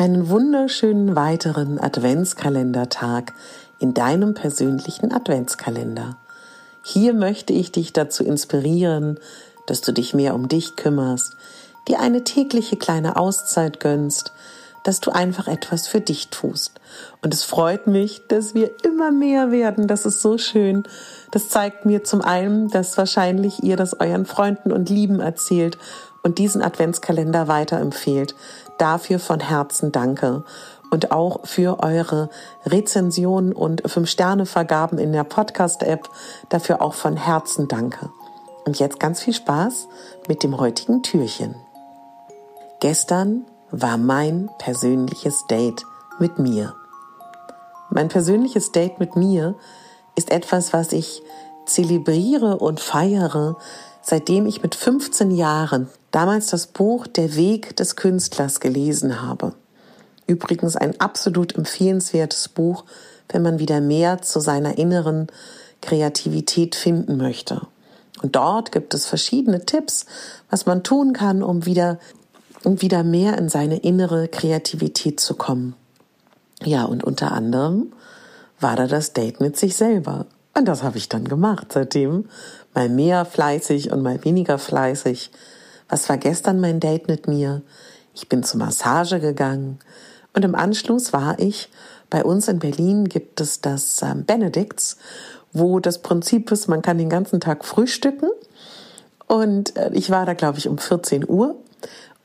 einen wunderschönen weiteren Adventskalendertag in deinem persönlichen Adventskalender. Hier möchte ich dich dazu inspirieren, dass du dich mehr um dich kümmerst, dir eine tägliche kleine Auszeit gönnst, dass du einfach etwas für dich tust. Und es freut mich, dass wir immer mehr werden. Das ist so schön. Das zeigt mir zum einen, dass wahrscheinlich ihr das euren Freunden und Lieben erzählt und diesen Adventskalender weiterempfehlt. Dafür von Herzen danke. Und auch für eure Rezensionen und Fünf-Sterne-Vergaben in der Podcast-App. Dafür auch von Herzen danke. Und jetzt ganz viel Spaß mit dem heutigen Türchen. Gestern war mein persönliches Date mit mir. Mein persönliches Date mit mir ist etwas, was ich zelebriere und feiere, seitdem ich mit 15 Jahren damals das Buch Der Weg des Künstlers gelesen habe. Übrigens ein absolut empfehlenswertes Buch, wenn man wieder mehr zu seiner inneren Kreativität finden möchte. Und dort gibt es verschiedene Tipps, was man tun kann, um wieder, um wieder mehr in seine innere Kreativität zu kommen. Ja, und unter anderem war da das Date mit sich selber. Und das habe ich dann gemacht. Seitdem mal mehr fleißig und mal weniger fleißig. Was war gestern mein Date mit mir? Ich bin zur Massage gegangen und im Anschluss war ich, bei uns in Berlin gibt es das ähm, Benedikts, wo das Prinzip ist, man kann den ganzen Tag frühstücken und äh, ich war da, glaube ich, um 14 Uhr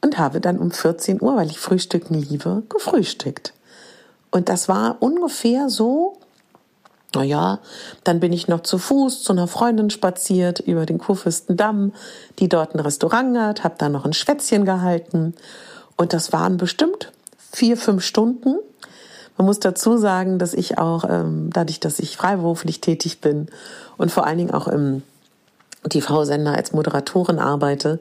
und habe dann um 14 Uhr, weil ich Frühstücken liebe, gefrühstückt. Und das war ungefähr so, naja, dann bin ich noch zu Fuß zu einer Freundin spaziert über den Kurfürstendamm, die dort ein Restaurant hat, habe da noch ein Schwätzchen gehalten und das waren bestimmt vier, fünf Stunden. Man muss dazu sagen, dass ich auch, ähm, dadurch, dass ich freiberuflich tätig bin und vor allen Dingen auch im TV-Sender als Moderatorin arbeite,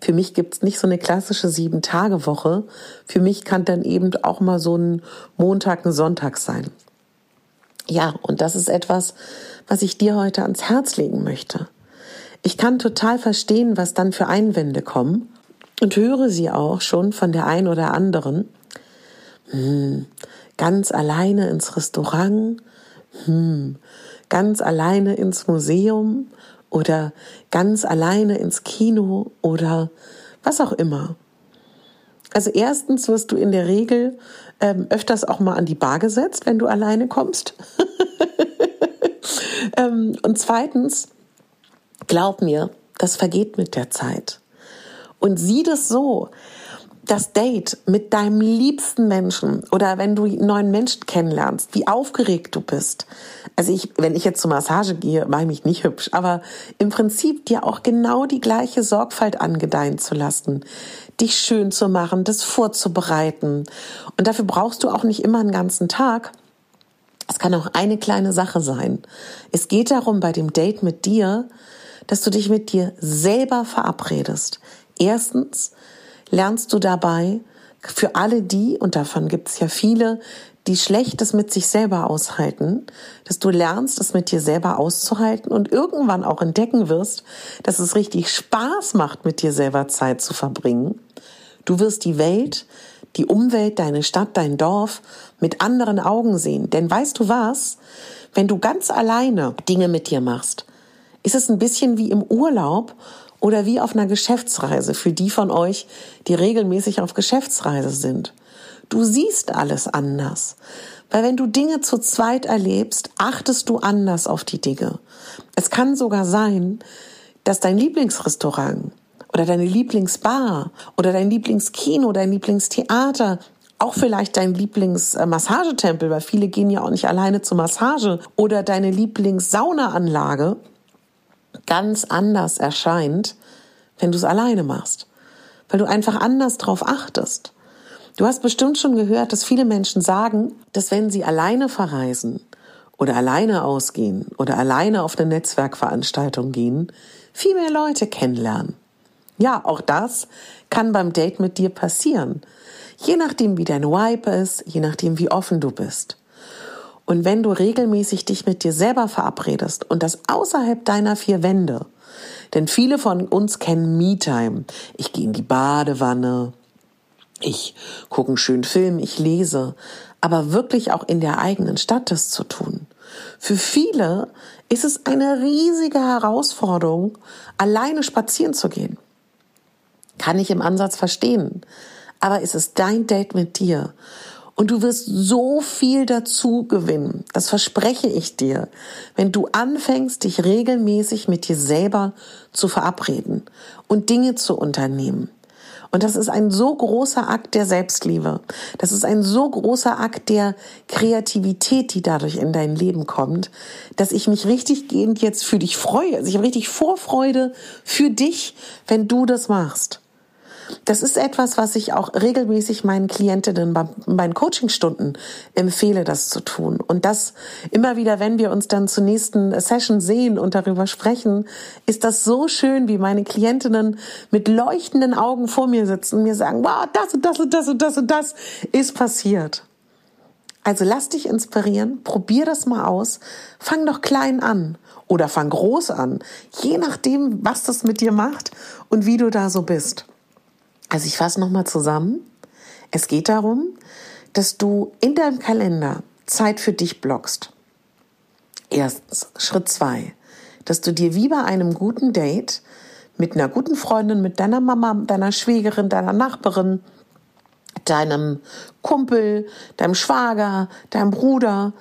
für mich gibt's nicht so eine klassische Sieben-Tage-Woche. Für mich kann dann eben auch mal so ein Montag, ein Sonntag sein. Ja, und das ist etwas, was ich dir heute ans Herz legen möchte. Ich kann total verstehen, was dann für Einwände kommen und höre sie auch schon von der ein oder anderen. Hm, ganz alleine ins Restaurant, hm, ganz alleine ins Museum oder ganz alleine ins Kino oder was auch immer. Also erstens wirst du in der Regel ähm, öfters auch mal an die Bar gesetzt, wenn du alleine kommst. ähm, und zweitens, glaub mir, das vergeht mit der Zeit. Und sieh das so, das Date mit deinem liebsten Menschen oder wenn du einen neuen Menschen kennenlernst, wie aufgeregt du bist. Also ich, wenn ich jetzt zur Massage gehe, mache ich mich nicht hübsch, aber im Prinzip dir auch genau die gleiche Sorgfalt angedeihen zu lassen, dich schön zu machen, das vorzubereiten. Und dafür brauchst du auch nicht immer einen ganzen Tag. Es kann auch eine kleine Sache sein. Es geht darum, bei dem Date mit dir, dass du dich mit dir selber verabredest. Erstens, lernst du dabei für alle die, und davon gibt es ja viele, die Schlechtes mit sich selber aushalten, dass du lernst, es mit dir selber auszuhalten und irgendwann auch entdecken wirst, dass es richtig Spaß macht, mit dir selber Zeit zu verbringen. Du wirst die Welt, die Umwelt, deine Stadt, dein Dorf mit anderen Augen sehen. Denn weißt du was? Wenn du ganz alleine Dinge mit dir machst, ist es ein bisschen wie im Urlaub oder wie auf einer Geschäftsreise für die von euch, die regelmäßig auf Geschäftsreise sind. Du siehst alles anders. Weil wenn du Dinge zu zweit erlebst, achtest du anders auf die Dinge. Es kann sogar sein, dass dein Lieblingsrestaurant oder deine Lieblingsbar oder dein Lieblingskino, dein Lieblingstheater, auch vielleicht dein Lieblingsmassagetempel, weil viele gehen ja auch nicht alleine zur Massage oder deine Lieblingssaunaanlage ganz anders erscheint, wenn du es alleine machst, weil du einfach anders drauf achtest. Du hast bestimmt schon gehört, dass viele Menschen sagen, dass wenn sie alleine verreisen oder alleine ausgehen oder alleine auf eine Netzwerkveranstaltung gehen, viel mehr Leute kennenlernen. Ja, auch das kann beim Date mit dir passieren. Je nachdem, wie dein Vibe ist, je nachdem, wie offen du bist. Und wenn du regelmäßig dich mit dir selber verabredest und das außerhalb deiner vier Wände, denn viele von uns kennen Me-Time. Ich gehe in die Badewanne, ich gucke einen schönen Film, ich lese, aber wirklich auch in der eigenen Stadt das zu tun. Für viele ist es eine riesige Herausforderung, alleine spazieren zu gehen. Kann ich im Ansatz verstehen. Aber es ist dein Date mit dir. Und du wirst so viel dazu gewinnen. Das verspreche ich dir. Wenn du anfängst, dich regelmäßig mit dir selber zu verabreden und Dinge zu unternehmen. Und das ist ein so großer Akt der Selbstliebe. Das ist ein so großer Akt der Kreativität, die dadurch in dein Leben kommt, dass ich mich richtig gehend jetzt für dich freue. Also ich habe richtig Vorfreude für dich, wenn du das machst. Das ist etwas, was ich auch regelmäßig meinen Klientinnen bei meinen Coachingstunden empfehle, das zu tun. Und das immer wieder, wenn wir uns dann zur nächsten Session sehen und darüber sprechen, ist das so schön, wie meine Klientinnen mit leuchtenden Augen vor mir sitzen und mir sagen, wow, das und das und das und das und das ist passiert. Also lass dich inspirieren, probier das mal aus, fang doch klein an oder fang groß an, je nachdem, was das mit dir macht und wie du da so bist. Also ich fasse nochmal zusammen. Es geht darum, dass du in deinem Kalender Zeit für dich blockst. Erstens, Schritt zwei, dass du dir wie bei einem guten Date mit einer guten Freundin, mit deiner Mama, deiner Schwägerin, deiner Nachbarin, deinem Kumpel, deinem Schwager, deinem Bruder,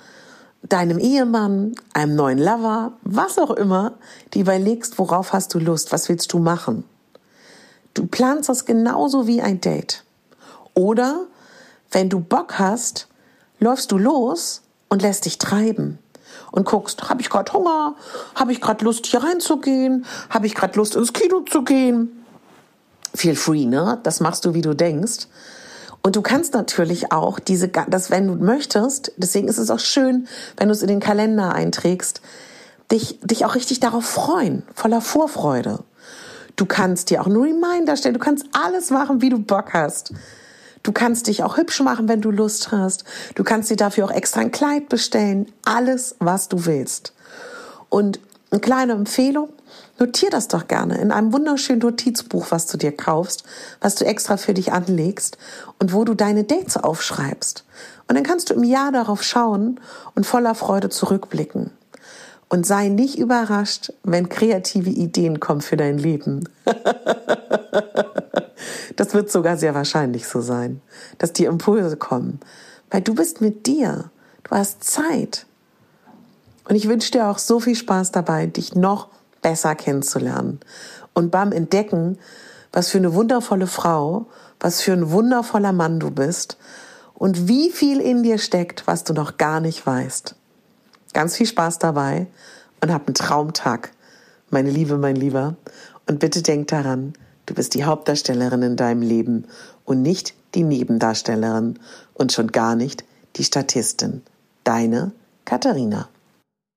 deinem Ehemann, einem neuen Lover, was auch immer, die überlegst, worauf hast du Lust, was willst du machen. Du planst das genauso wie ein Date. Oder wenn du Bock hast, läufst du los und lässt dich treiben und guckst, habe ich gerade Hunger, habe ich gerade Lust hier reinzugehen, habe ich gerade Lust ins Kino zu gehen. Feel free, ne? Das machst du, wie du denkst. Und du kannst natürlich auch diese, das, wenn du möchtest, deswegen ist es auch schön, wenn du es in den Kalender einträgst, dich, dich auch richtig darauf freuen, voller Vorfreude. Du kannst dir auch einen Reminder stellen. Du kannst alles machen, wie du Bock hast. Du kannst dich auch hübsch machen, wenn du Lust hast. Du kannst dir dafür auch extra ein Kleid bestellen. Alles, was du willst. Und eine kleine Empfehlung, notier das doch gerne in einem wunderschönen Notizbuch, was du dir kaufst, was du extra für dich anlegst und wo du deine Dates aufschreibst. Und dann kannst du im Jahr darauf schauen und voller Freude zurückblicken. Und sei nicht überrascht, wenn kreative Ideen kommen für dein Leben. das wird sogar sehr wahrscheinlich so sein, dass die Impulse kommen. Weil du bist mit dir. Du hast Zeit. Und ich wünsche dir auch so viel Spaß dabei, dich noch besser kennenzulernen. Und beim Entdecken, was für eine wundervolle Frau, was für ein wundervoller Mann du bist und wie viel in dir steckt, was du noch gar nicht weißt. Ganz viel Spaß dabei und hab einen Traumtag, meine Liebe, mein Lieber. Und bitte denk daran, du bist die Hauptdarstellerin in deinem Leben und nicht die Nebendarstellerin und schon gar nicht die Statistin. Deine Katharina.